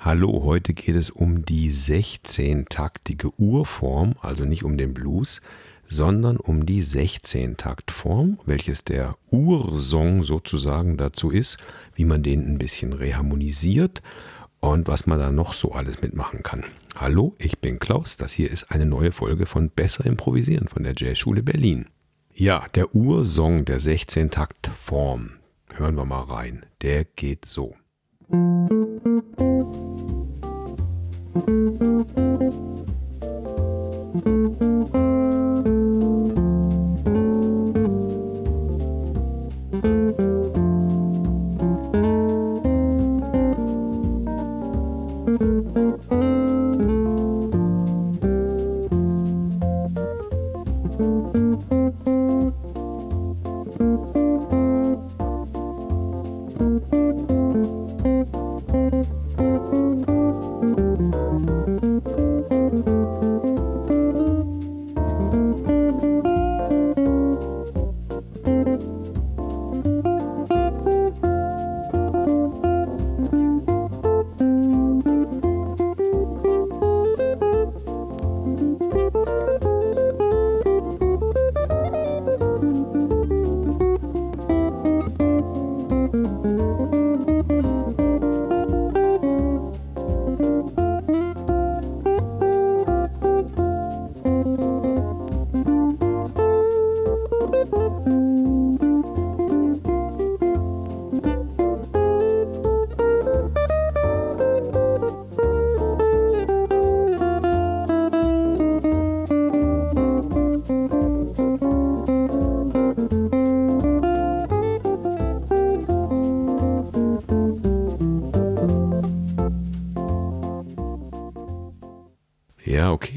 Hallo, heute geht es um die 16-taktige Urform, also nicht um den Blues, sondern um die 16-Taktform, welches der Ursong sozusagen dazu ist, wie man den ein bisschen reharmonisiert und was man da noch so alles mitmachen kann. Hallo, ich bin Klaus, das hier ist eine neue Folge von Besser Improvisieren von der Jazzschule Berlin. Ja, der Ursong der 16-Taktform. Hören wir mal rein. Der geht so. Musik Ja,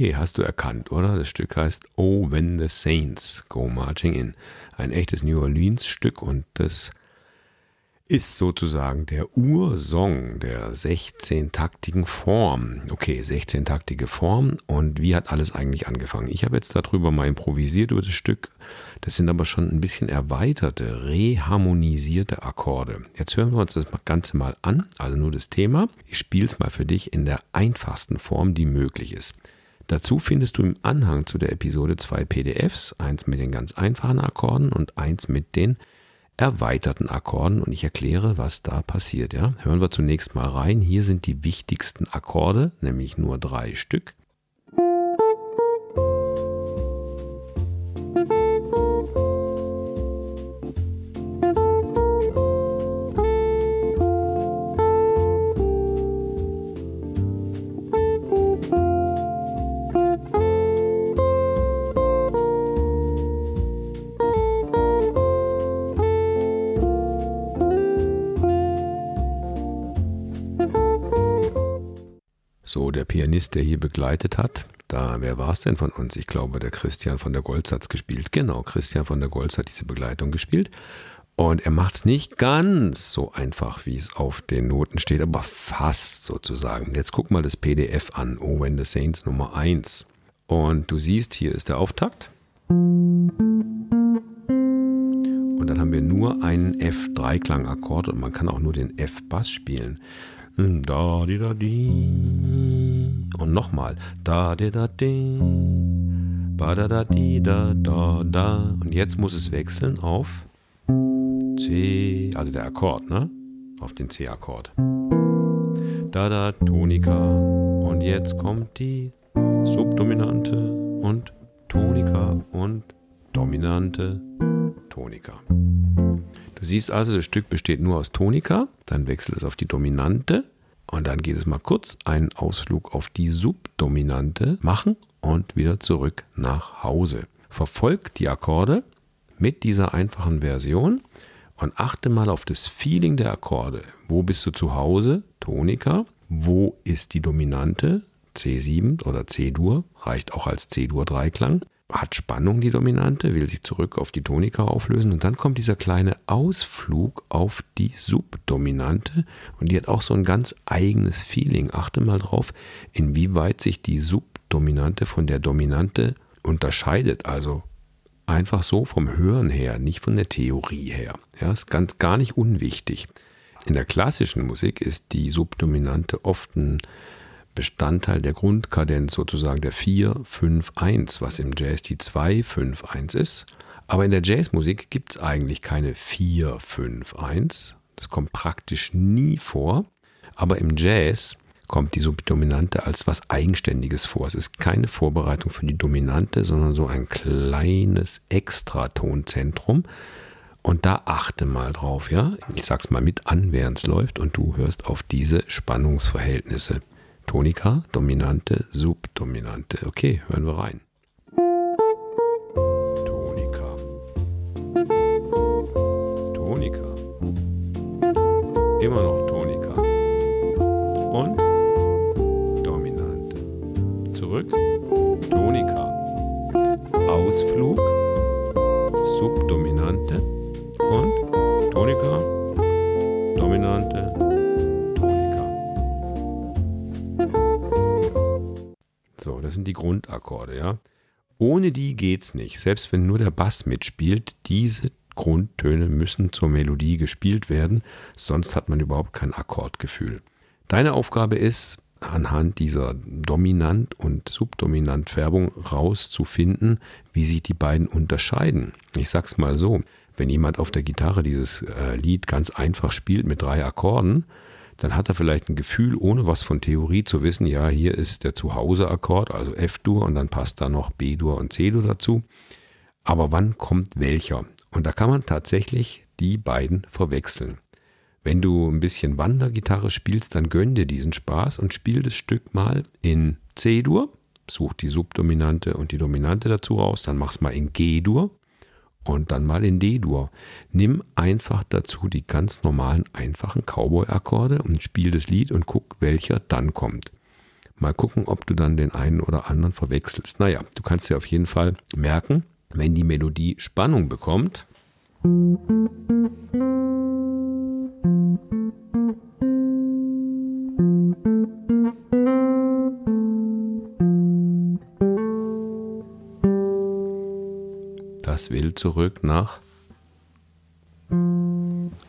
okay, hast du erkannt, oder? Das Stück heißt Oh, When the Saints Go Marching In. Ein echtes New Orleans Stück und das ist sozusagen der Ursong der 16-taktigen Form. Okay, 16-taktige Form. Und wie hat alles eigentlich angefangen? Ich habe jetzt darüber mal improvisiert über das Stück. Das sind aber schon ein bisschen erweiterte, reharmonisierte Akkorde. Jetzt hören wir uns das Ganze mal an, also nur das Thema. Ich spiele es mal für dich in der einfachsten Form, die möglich ist. Dazu findest du im Anhang zu der Episode zwei PDFs, eins mit den ganz einfachen Akkorden und eins mit den erweiterten Akkorden und ich erkläre, was da passiert. Ja? Hören wir zunächst mal rein. Hier sind die wichtigsten Akkorde, nämlich nur drei Stück. So, der Pianist, der hier begleitet hat, da, wer war es denn von uns? Ich glaube, der Christian von der Goltz hat es gespielt. Genau, Christian von der Goltz hat diese Begleitung gespielt. Und er macht es nicht ganz so einfach, wie es auf den Noten steht, aber fast sozusagen. Jetzt guck mal das PDF an, Oh When the Saints Nummer 1. Und du siehst, hier ist der Auftakt. Und dann haben wir nur einen F3-Klangakkord und man kann auch nur den F-Bass spielen. Da, di, da, di. Und nochmal. Da, di, da, di. Ba, da, da, di, da, da, da. Und jetzt muss es wechseln auf C, also der Akkord, ne? Auf den C-Akkord. Da, da, Tonika. Und jetzt kommt die Subdominante und Tonika und Dominante Tonika. Du siehst also, das Stück besteht nur aus Tonika, dann wechselt es auf die Dominante und dann geht es mal kurz einen Ausflug auf die Subdominante machen und wieder zurück nach Hause. Verfolgt die Akkorde mit dieser einfachen Version und achte mal auf das Feeling der Akkorde. Wo bist du zu Hause? Tonika. Wo ist die Dominante? C7 oder C-Dur, reicht auch als C-Dur-Dreiklang hat Spannung die Dominante, will sich zurück auf die Tonika auflösen und dann kommt dieser kleine Ausflug auf die Subdominante und die hat auch so ein ganz eigenes Feeling. Achte mal drauf, inwieweit sich die Subdominante von der Dominante unterscheidet. Also einfach so vom Hören her, nicht von der Theorie her. Ja, ist ganz gar nicht unwichtig. In der klassischen Musik ist die Subdominante oft ein Bestandteil der Grundkadenz, sozusagen der 4-5-1, was im Jazz die 2-5-1 ist. Aber in der Jazzmusik gibt es eigentlich keine 4-5-1. Das kommt praktisch nie vor. Aber im Jazz kommt die Subdominante als was Eigenständiges vor. Es ist keine Vorbereitung für die Dominante, sondern so ein kleines Extratonzentrum. Und da achte mal drauf, ja. Ich sag's mal mit an, während es läuft, und du hörst auf diese Spannungsverhältnisse. Tonika, Dominante, Subdominante. Okay, hören wir rein. Tonika. Tonika. Immer noch Tonika. Und Dominante. Zurück. Tonika. Ausflug. Subdominante. Und Tonika. Dominante. So, das sind die Grundakkorde, ja. Ohne die geht's nicht. Selbst wenn nur der Bass mitspielt, diese Grundtöne müssen zur Melodie gespielt werden, sonst hat man überhaupt kein Akkordgefühl. Deine Aufgabe ist, anhand dieser Dominant- und Subdominant-Färbung rauszufinden, wie sich die beiden unterscheiden. Ich sag's mal so, wenn jemand auf der Gitarre dieses äh, Lied ganz einfach spielt mit drei Akkorden, dann hat er vielleicht ein Gefühl, ohne was von Theorie zu wissen, ja, hier ist der Zuhause-Akkord, also F-Dur und dann passt da noch B-Dur und C-Dur dazu. Aber wann kommt welcher? Und da kann man tatsächlich die beiden verwechseln. Wenn du ein bisschen Wandergitarre spielst, dann gönn dir diesen Spaß und spiel das Stück mal in C-Dur, such die Subdominante und die Dominante dazu raus, dann mach's mal in G-Dur und dann mal in D-Dur. Nimm einfach dazu die ganz normalen, einfachen Cowboy-Akkorde und spiel das Lied und guck, welcher dann kommt. Mal gucken, ob du dann den einen oder anderen verwechselst. Naja, du kannst dir auf jeden Fall merken, wenn die Melodie Spannung bekommt, das will zurück nach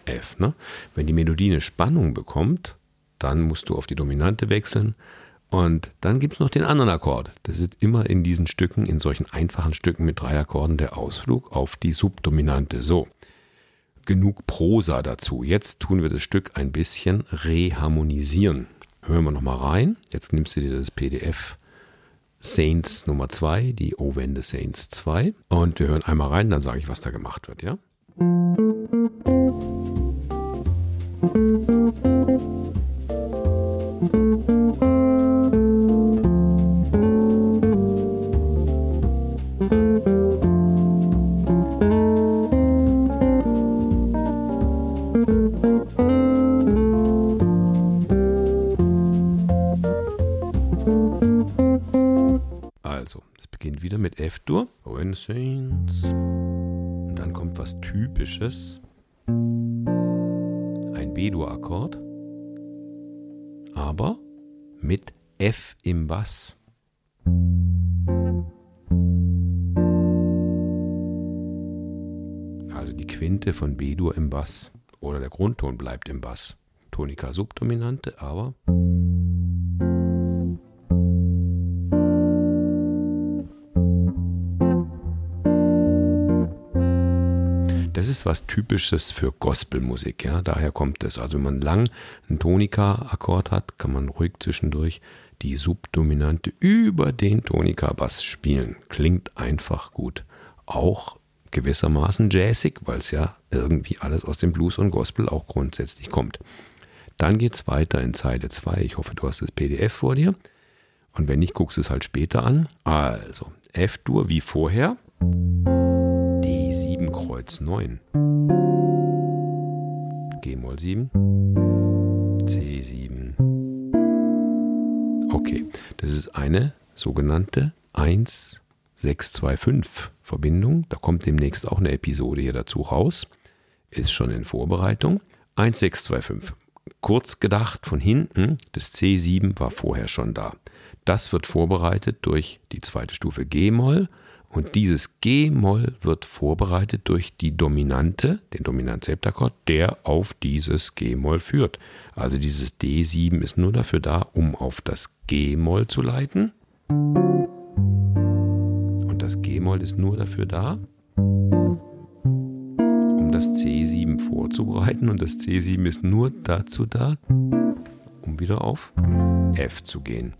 F. Ne? Wenn die Melodie eine Spannung bekommt, dann musst du auf die Dominante wechseln und dann gibt es noch den anderen Akkord. Das ist immer in diesen Stücken, in solchen einfachen Stücken mit drei Akkorden, der Ausflug auf die Subdominante. So, genug Prosa dazu. Jetzt tun wir das Stück ein bisschen reharmonisieren. Hören wir nochmal rein. Jetzt nimmst du dir das PDF Saints Nummer 2, die Ovende Saints 2. Und wir hören einmal rein, dann sage ich, was da gemacht wird, ja? Was Typisches. Ein B-Dur-Akkord. Aber mit F im Bass. Also die Quinte von B-Dur im Bass. Oder der Grundton bleibt im Bass. Tonika Subdominante, aber Das ist was Typisches für Gospelmusik, ja. Daher kommt es. Also wenn man lang einen Tonika-Akkord hat, kann man ruhig zwischendurch die Subdominante über den Tonika-Bass spielen. Klingt einfach gut. Auch gewissermaßen jazzig, weil es ja irgendwie alles aus dem Blues und Gospel auch grundsätzlich kommt. Dann geht es weiter in Zeile 2. Ich hoffe, du hast das PDF vor dir. Und wenn nicht, guckst es halt später an. Also, F-Dur wie vorher. D7 Kreuz 9. G-Moll 7. C7. Okay, das ist eine sogenannte 1-6-2-5 Verbindung. Da kommt demnächst auch eine Episode hier dazu raus. Ist schon in Vorbereitung. 1-6-2-5. Kurz gedacht von hinten, das C7 war vorher schon da. Das wird vorbereitet durch die zweite Stufe G-Moll Und dieses G-Moll wird vorbereitet durch die Dominante, den Dominant-Septakkord, der auf dieses G-Moll führt. Also dieses D7 ist nur dafür da, um auf das G-Moll zu leiten. Und das G-Moll ist nur dafür da, um das C7 vorzubereiten. Und das C7 ist nur dazu da, um wieder auf F zu gehen.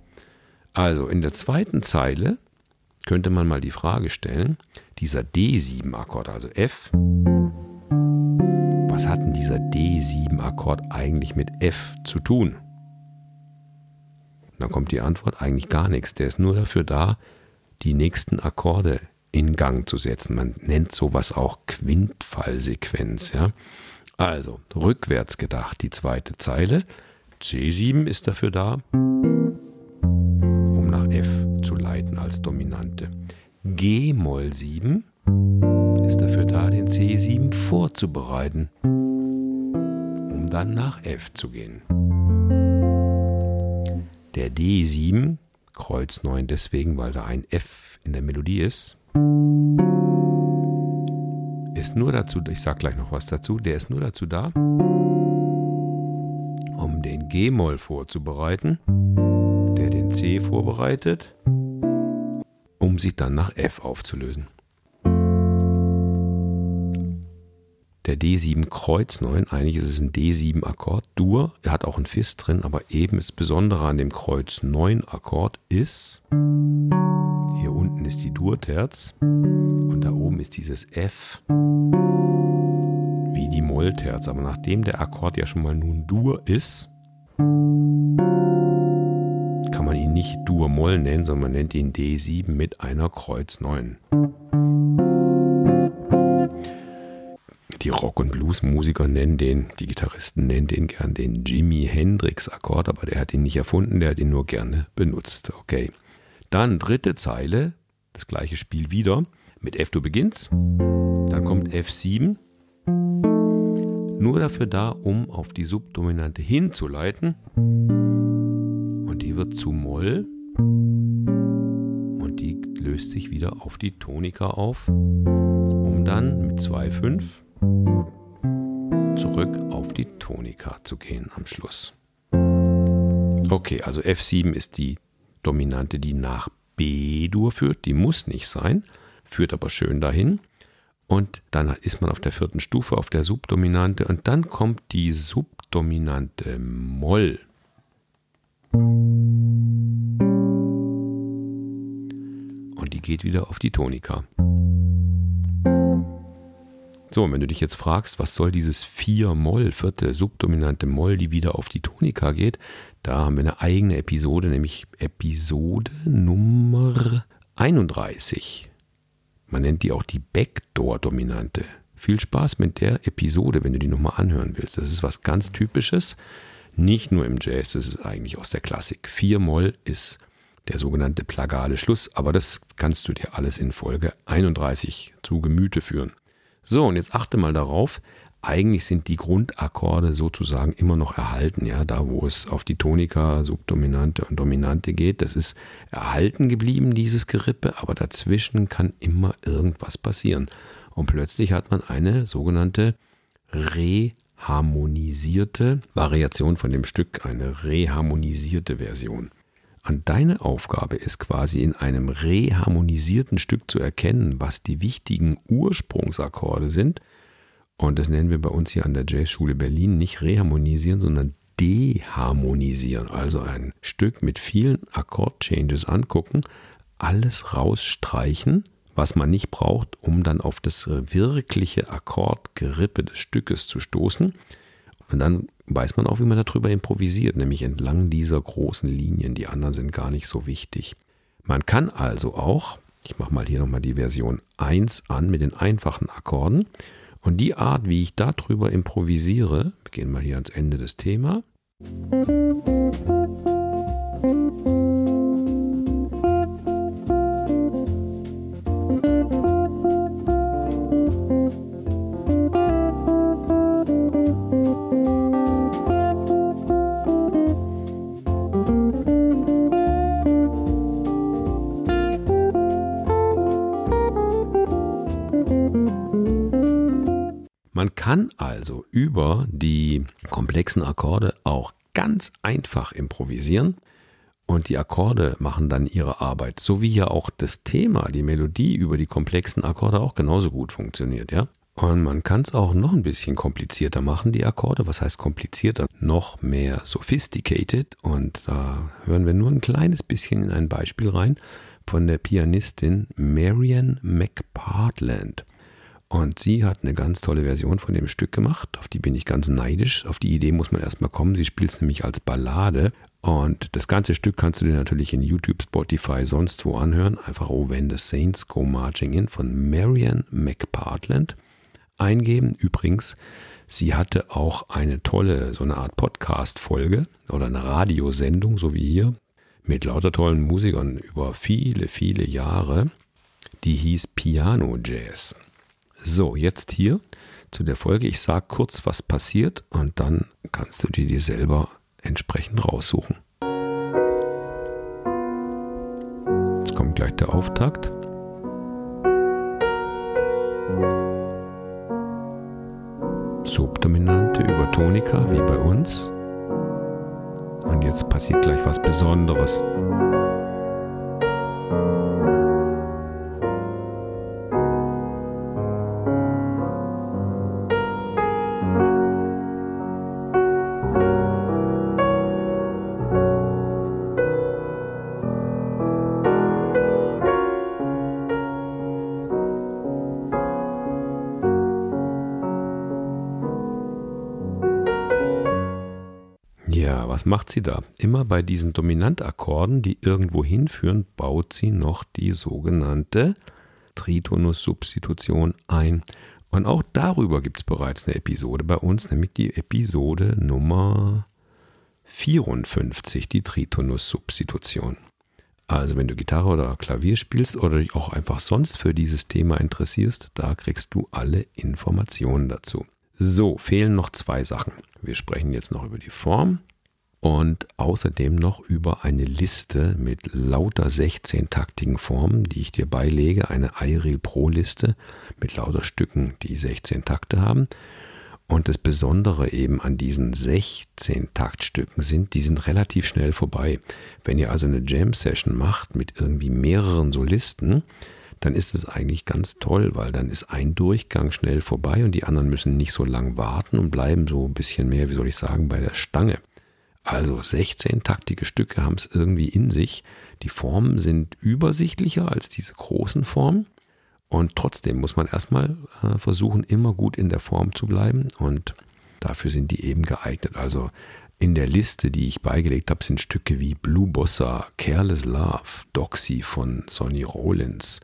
Also in der zweiten Zeile könnte man mal die Frage stellen, dieser D7-Akkord, also F, was hat denn dieser D7-Akkord eigentlich mit F zu tun? Dann kommt die Antwort eigentlich gar nichts. Der ist nur dafür da, die nächsten Akkorde in Gang zu setzen. Man nennt sowas auch Quintfallsequenz. Ja? Also rückwärts gedacht, die zweite Zeile. C7 ist dafür da, als Dominante. G-Moll 7 ist dafür da, den C7 vorzubereiten, um dann nach F zu gehen. Der D7, Kreuz 9 deswegen, weil da ein F in der Melodie ist, ist nur dazu, ich sage gleich noch was dazu, der ist nur dazu da, um den G-Moll vorzubereiten, der den C vorbereitet, um sich dann nach F aufzulösen. der D7 Kreuz 9. Eigentlich ist es ein D7 Akkord, Dur. Er hat auch ein Fis drin, aber eben das Besondere an dem Kreuz 9 Akkord ist, hier unten ist die Dur-Terz und da oben ist dieses F wie die Moll-Terz. Aber nachdem der Akkord ja schon mal nun Dur ist, man ihn nicht Dur-Moll nennen, sondern man nennt ihn D7 mit einer Kreuz 9. Die Rock- und Blues-Musiker nennen den, die Gitarristen nennen den gern den Jimi Hendrix-Akkord, aber der hat ihn nicht erfunden, der hat ihn nur gerne benutzt. Okay. Dann dritte Zeile, das gleiche Spiel wieder. Mit F du beginnst, dann kommt F7, nur dafür da, um auf die Subdominante hinzuleiten. Die wird zu Moll und die löst sich wieder auf die Tonika auf, um dann mit 2,5 zurück auf die Tonika zu gehen am Schluss. Okay, also F7 ist die Dominante, die nach B-Dur führt. Die muss nicht sein, führt aber schön dahin. Und dann ist man auf der vierten Stufe, auf der Subdominante. Und dann kommt die Subdominante Moll. Geht wieder auf die Tonika. So, und wenn du dich jetzt fragst, was soll dieses 4-Moll, vierte subdominante Moll, die wieder auf die Tonika geht, da haben wir eine eigene Episode, nämlich Episode Nummer 31. Man nennt die auch die Backdoor-Dominante. Viel Spaß mit der Episode, wenn du die nochmal anhören willst. Das ist was ganz Typisches, nicht nur im Jazz, das ist eigentlich aus der Klassik. 4-Moll ist der sogenannte plagale Schluss, aber das kannst du dir alles in Folge 31 zu Gemüte führen. So, und jetzt achte mal darauf, eigentlich sind die Grundakkorde sozusagen immer noch erhalten, ja, da wo es auf die Tonika, Subdominante und Dominante geht, das ist erhalten geblieben, dieses Gerippe, aber dazwischen kann immer irgendwas passieren. Und plötzlich hat man eine sogenannte reharmonisierte Variation von dem Stück, eine reharmonisierte Version. Und deine Aufgabe ist quasi in einem reharmonisierten Stück zu erkennen, was die wichtigen Ursprungsakkorde sind. Und das nennen wir bei uns hier an der Jazzschule Berlin nicht reharmonisieren, sondern deharmonisieren. Also ein Stück mit vielen Akkordchanges angucken, alles rausstreichen, was man nicht braucht, um dann auf das wirkliche Akkordgerippe des Stückes zu stoßen. Und dann weiß man auch, wie man darüber improvisiert, nämlich entlang dieser großen Linien. Die anderen sind gar nicht so wichtig. Man kann also auch, ich mache mal hier nochmal die Version 1 an mit den einfachen Akkorden. Und die Art, wie ich darüber improvisiere, wir gehen mal hier ans Ende des Themas. Komplexen Akkorde auch ganz einfach improvisieren und die Akkorde machen dann ihre Arbeit. So wie ja auch das Thema, die Melodie über die komplexen Akkorde auch genauso gut funktioniert, ja. Und man kann es auch noch ein bisschen komplizierter machen, die Akkorde. Was heißt komplizierter? Noch mehr sophisticated. Und da hören wir nur ein kleines bisschen in ein Beispiel rein von der Pianistin Marian McPartland. Und sie hat eine ganz tolle Version von dem Stück gemacht. Auf die bin ich ganz neidisch. Auf die Idee muss man erstmal kommen. Sie spielt es nämlich als Ballade. Und das ganze Stück kannst du dir natürlich in YouTube, Spotify, sonst wo anhören. Einfach Oh When the Saints Go Marching In von Marian McPartland eingeben. Übrigens, sie hatte auch eine tolle, so eine Art Podcast-Folge oder eine Radiosendung, so wie hier, mit lauter tollen Musikern über viele, viele Jahre. Die hieß Piano Jazz. So, jetzt hier zu der Folge. Ich sage kurz, was passiert und dann kannst du dir die selber entsprechend raussuchen. Jetzt kommt gleich der Auftakt. Subdominante über Tonika wie bei uns. Und jetzt passiert gleich was Besonderes. Was macht sie da? Immer bei diesen Dominantakkorden, die irgendwo hinführen, baut sie noch die sogenannte Tritonus-Substitution ein. Und auch darüber gibt es bereits eine Episode bei uns, nämlich die Episode Nummer 54, die Tritonus-Substitution. Also wenn du Gitarre oder Klavier spielst oder dich auch einfach sonst für dieses Thema interessierst, da kriegst du alle Informationen dazu. So, fehlen noch zwei Sachen. Wir sprechen jetzt noch über die Form und außerdem noch über eine Liste mit lauter 16-taktigen Formen, die ich dir beilege, eine iReal Pro Liste mit lauter Stücken, die 16 Takte haben. Und das Besondere eben an diesen 16 Taktstücken sind, die sind relativ schnell vorbei. Wenn ihr also eine Jam Session macht mit irgendwie mehreren Solisten, dann ist es eigentlich ganz toll, weil dann ist ein Durchgang schnell vorbei und die anderen müssen nicht so lang warten und bleiben so ein bisschen mehr, wie soll ich sagen, bei der Stange. Also 16 taktige Stücke haben es irgendwie in sich. Die Formen sind übersichtlicher als diese großen Formen. Und trotzdem muss man erstmal äh, versuchen, immer gut in der Form zu bleiben. Und dafür sind die eben geeignet. Also in der Liste, die ich beigelegt habe, sind Stücke wie Blue Bossa, Careless Love, Doxy von Sonny Rollins,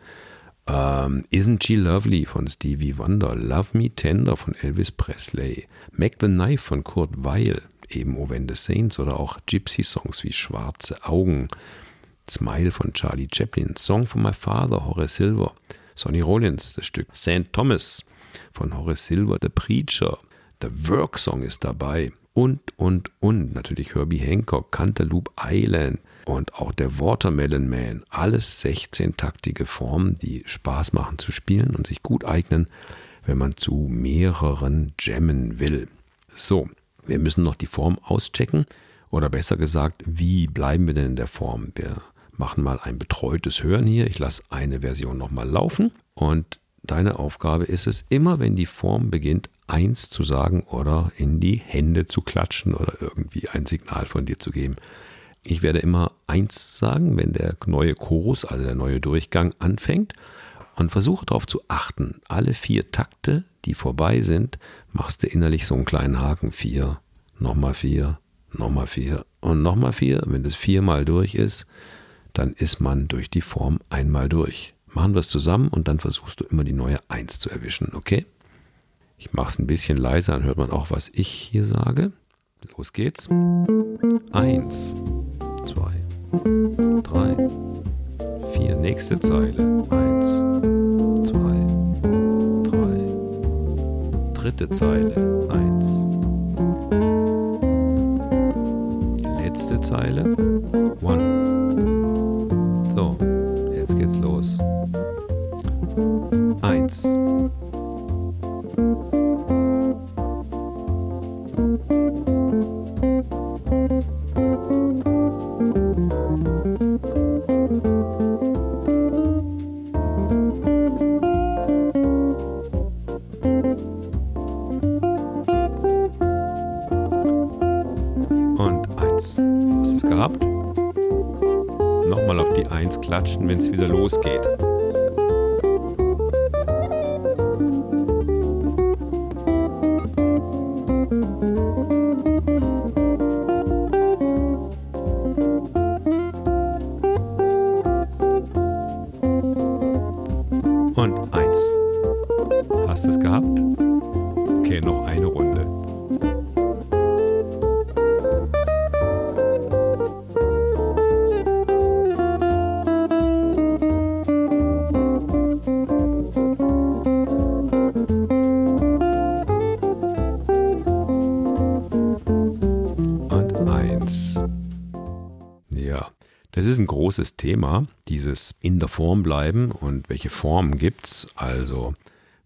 ähm, Isn't She Lovely von Stevie Wonder, Love Me Tender von Elvis Presley, Make the Knife von Kurt Weil, eben O When the Saints oder auch Gypsy-Songs wie Schwarze Augen, Smile von Charlie Chaplin, Song for My Father, Horace Silver, Sonny Rollins, das Stück St. Thomas von Horace Silver, The Preacher, The Work Song ist dabei und, und, und. Natürlich Herbie Hancock, Cantaloupe Island und auch der Watermelon Man. Alles 16-taktige Formen, die Spaß machen zu spielen und sich gut eignen, wenn man zu mehreren jammen will. So, wir müssen noch die Form auschecken oder besser gesagt, wie bleiben wir denn in der Form? Wir machen mal ein betreutes Hören hier. Ich lasse eine Version nochmal laufen und deine Aufgabe ist es, immer wenn die Form beginnt, eins zu sagen oder in die Hände zu klatschen oder irgendwie ein Signal von dir zu geben. Ich werde immer eins sagen, wenn der neue Chorus, also der neue Durchgang anfängt und versuche darauf zu achten. Alle vier Takte, die vorbei sind, machst du innerlich so einen kleinen Haken. Vier, nochmal vier, nochmal vier und nochmal vier. Wenn das viermal durch ist, dann ist man durch die Form einmal durch. Machen wir es zusammen und dann versuchst du immer die neue Eins zu erwischen, okay? Ich mache es ein bisschen leiser, dann hört man auch, was ich hier sage. Los geht's. Eins, zwei, drei, vier. Nächste Zeile. Eins, Dritte Zeile 1. Letzte Zeile 1. gehabt? Nochmal auf die Eins klatschen, wenn es wieder losgeht. Das ist ein großes Thema, dieses in der Form bleiben und welche Formen gibt's. Also,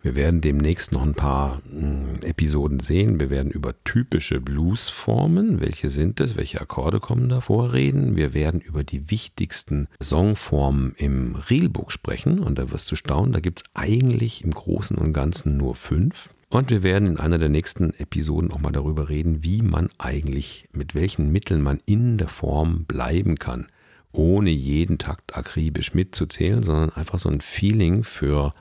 wir werden demnächst noch ein paar mh, Episoden sehen. Wir werden über typische Bluesformen, welche sind es, welche Akkorde kommen davor, reden. Wir werden über die wichtigsten Songformen im Reelbook sprechen und da wirst du staunen, da gibt's eigentlich im Großen und Ganzen nur fünf. Und wir werden in einer der nächsten Episoden auch mal darüber reden, wie man eigentlich, mit welchen Mitteln man in der Form bleiben kann, ohne jeden Takt akribisch mitzuzählen, sondern einfach so ein Feeling für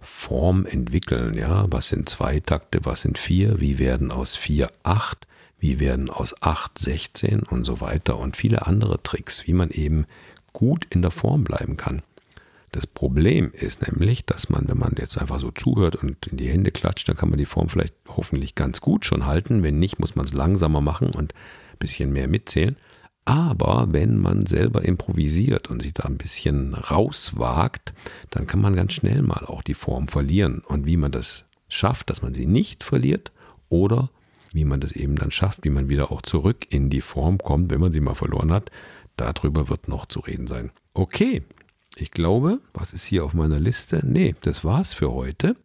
Form entwickeln. Ja, was sind zwei Takte, was sind vier, wie werden aus vier acht, wie werden aus acht 16 und so weiter und viele andere Tricks, wie man eben gut in der Form bleiben kann. Das Problem ist nämlich, dass man, wenn man jetzt einfach so zuhört und in die Hände klatscht, dann kann man die Form vielleicht hoffentlich ganz gut schon halten. Wenn nicht, muss man es langsamer machen und ein bisschen mehr mitzählen. Aber wenn man selber improvisiert und sich da ein bisschen rauswagt, dann kann man ganz schnell mal auch die Form verlieren. Und wie man das schafft, dass man sie nicht verliert oder wie man das eben dann schafft, wie man wieder auch zurück in die Form kommt, wenn man sie mal verloren hat, darüber wird noch zu reden sein. Okay, ich glaube, was ist hier auf meiner Liste? Nee, das war's für heute.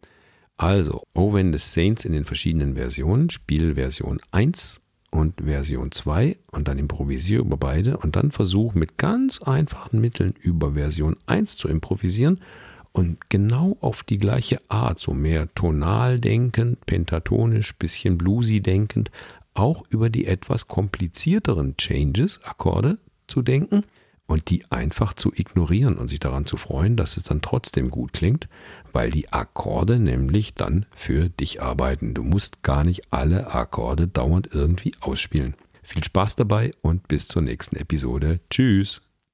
Also, When the Saints in den verschiedenen Versionen, Spielversion 1 und Version 2 und dann improvisiere über beide und dann versuche mit ganz einfachen Mitteln über Version 1 zu improvisieren und genau auf die gleiche Art, so mehr tonal denkend, pentatonisch, bisschen bluesy denkend, auch über die etwas komplizierteren Changes, Akkorde zu denken und die einfach zu ignorieren und sich daran zu freuen, dass es dann trotzdem gut klingt, weil die Akkorde nämlich dann für dich arbeiten. Du musst gar nicht alle Akkorde dauernd irgendwie ausspielen. Viel Spaß dabei und bis zur nächsten Episode. Tschüss.